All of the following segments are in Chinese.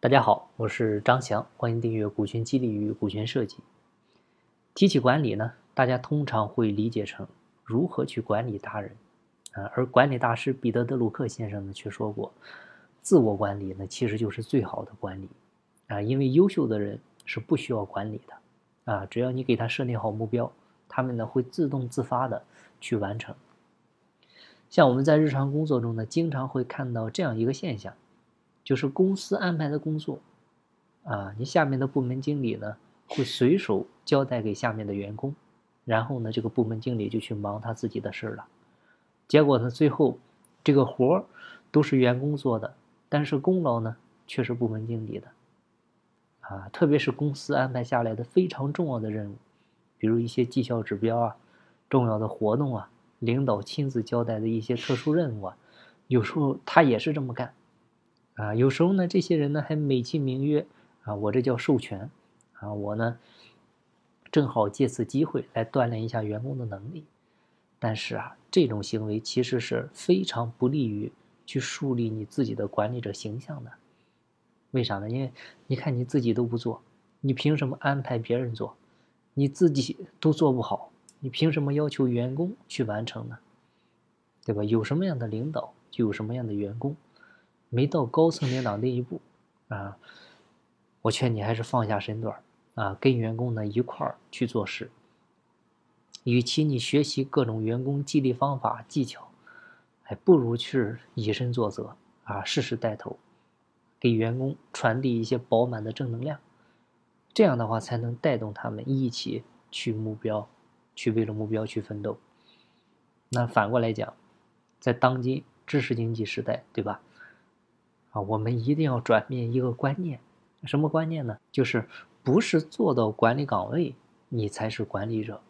大家好，我是张翔，欢迎订阅《股权激励与股权设计》。提起管理呢，大家通常会理解成如何去管理他人啊，而管理大师彼得·德鲁克先生呢却说过，自我管理呢其实就是最好的管理啊，因为优秀的人是不需要管理的啊，只要你给他设定好目标，他们呢会自动自发的去完成。像我们在日常工作中呢，经常会看到这样一个现象。就是公司安排的工作，啊，你下面的部门经理呢会随手交代给下面的员工，然后呢，这个部门经理就去忙他自己的事儿了。结果呢，最后这个活儿都是员工做的，但是功劳呢却是部门经理的。啊，特别是公司安排下来的非常重要的任务，比如一些绩效指标啊、重要的活动啊、领导亲自交代的一些特殊任务啊，有时候他也是这么干。啊，有时候呢，这些人呢还美其名曰啊，我这叫授权，啊，我呢正好借此机会来锻炼一下员工的能力。但是啊，这种行为其实是非常不利于去树立你自己的管理者形象的。为啥呢？因为你看你自己都不做，你凭什么安排别人做？你自己都做不好，你凭什么要求员工去完成呢？对吧？有什么样的领导，就有什么样的员工。没到高层领导那一步，啊，我劝你还是放下身段啊，跟员工呢一块儿去做事。与其你学习各种员工激励方法技巧，还不如去以身作则啊，事事带头，给员工传递一些饱满的正能量，这样的话才能带动他们一起去目标，去为了目标去奋斗。那反过来讲，在当今知识经济时代，对吧？啊，我们一定要转变一个观念，什么观念呢？就是不是做到管理岗位你才是管理者，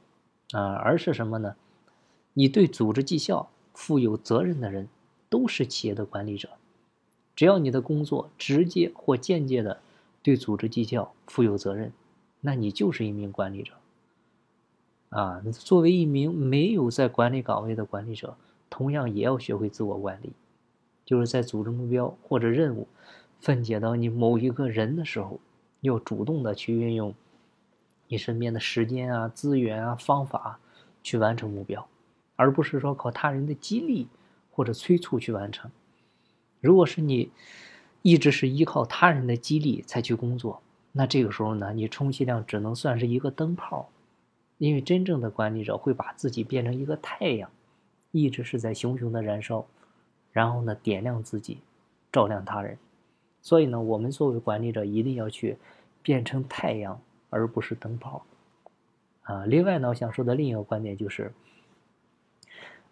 啊，而是什么呢？你对组织绩效负有责任的人都是企业的管理者。只要你的工作直接或间接的对组织绩效负有责任，那你就是一名管理者。啊，作为一名没有在管理岗位的管理者，同样也要学会自我管理。就是在组织目标或者任务分解到你某一个人的时候，要主动的去运用你身边的时间啊、资源啊、方法去完成目标，而不是说靠他人的激励或者催促去完成。如果是你一直是依靠他人的激励才去工作，那这个时候呢，你充其量只能算是一个灯泡，因为真正的管理者会把自己变成一个太阳，一直是在熊熊的燃烧。然后呢，点亮自己，照亮他人。所以呢，我们作为管理者一定要去变成太阳，而不是灯泡。啊，另外呢，我想说的另一个观点就是，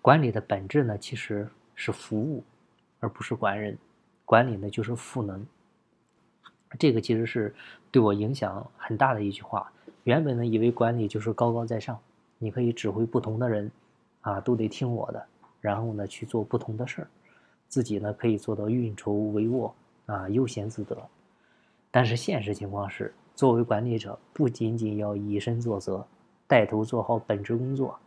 管理的本质呢其实是服务，而不是管人。管理呢就是赋能。这个其实是对我影响很大的一句话。原本呢，以为管理就是高高在上，你可以指挥不同的人，啊，都得听我的，然后呢去做不同的事儿。自己呢可以做到运筹帷幄啊，悠闲自得。但是现实情况是，作为管理者，不仅仅要以身作则，带头做好本职工作，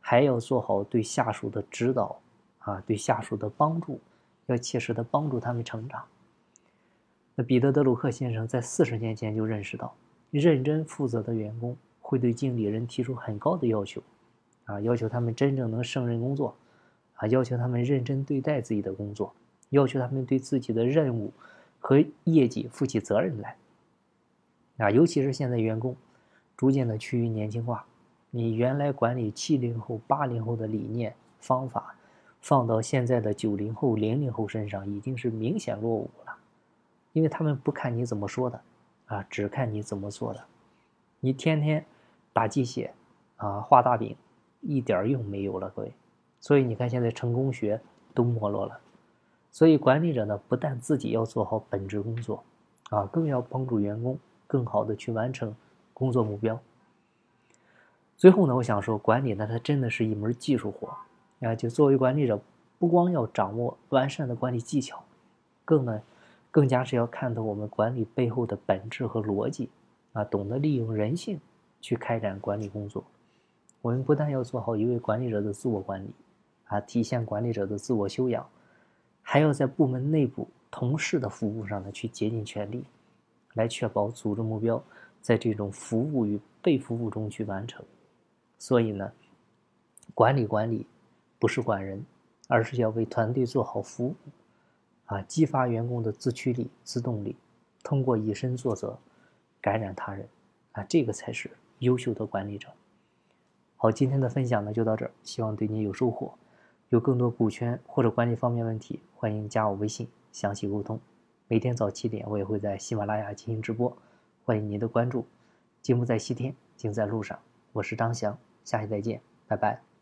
还要做好对下属的指导啊，对下属的帮助，要切实的帮助他们成长。那彼得·德鲁克先生在四十年前就认识到，认真负责的员工会对经理人提出很高的要求，啊，要求他们真正能胜任工作。啊，要求他们认真对待自己的工作，要求他们对自己的任务和业绩负起责任来。啊，尤其是现在员工逐渐的趋于年轻化，你原来管理七零后、八零后的理念方法，放到现在的九零后、零零后身上，已经是明显落伍了，因为他们不看你怎么说的，啊，只看你怎么做的。你天天打鸡血，啊，画大饼，一点用没有了，各位。所以你看，现在成功学都没落了。所以管理者呢，不但自己要做好本职工作，啊，更要帮助员工更好的去完成工作目标。最后呢，我想说，管理呢，它真的是一门技术活啊。就作为管理者，不光要掌握完善的管理技巧，更呢，更加是要看透我们管理背后的本质和逻辑啊，懂得利用人性去开展管理工作。我们不但要做好一位管理者的自我管理。啊，体现管理者的自我修养，还要在部门内部同事的服务上呢去竭尽全力，来确保组织目标在这种服务与被服务中去完成。所以呢，管理管理不是管人，而是要为团队做好服务，啊，激发员工的自驱力、自动力，通过以身作则，感染他人，啊，这个才是优秀的管理者。好，今天的分享呢就到这儿，希望对你有收获。有更多股权或者管理方面问题，欢迎加我微信详细沟通。每天早七点，我也会在喜马拉雅进行直播，欢迎您的关注。节目在西天，精在路上，我是张翔，下期再见，拜拜。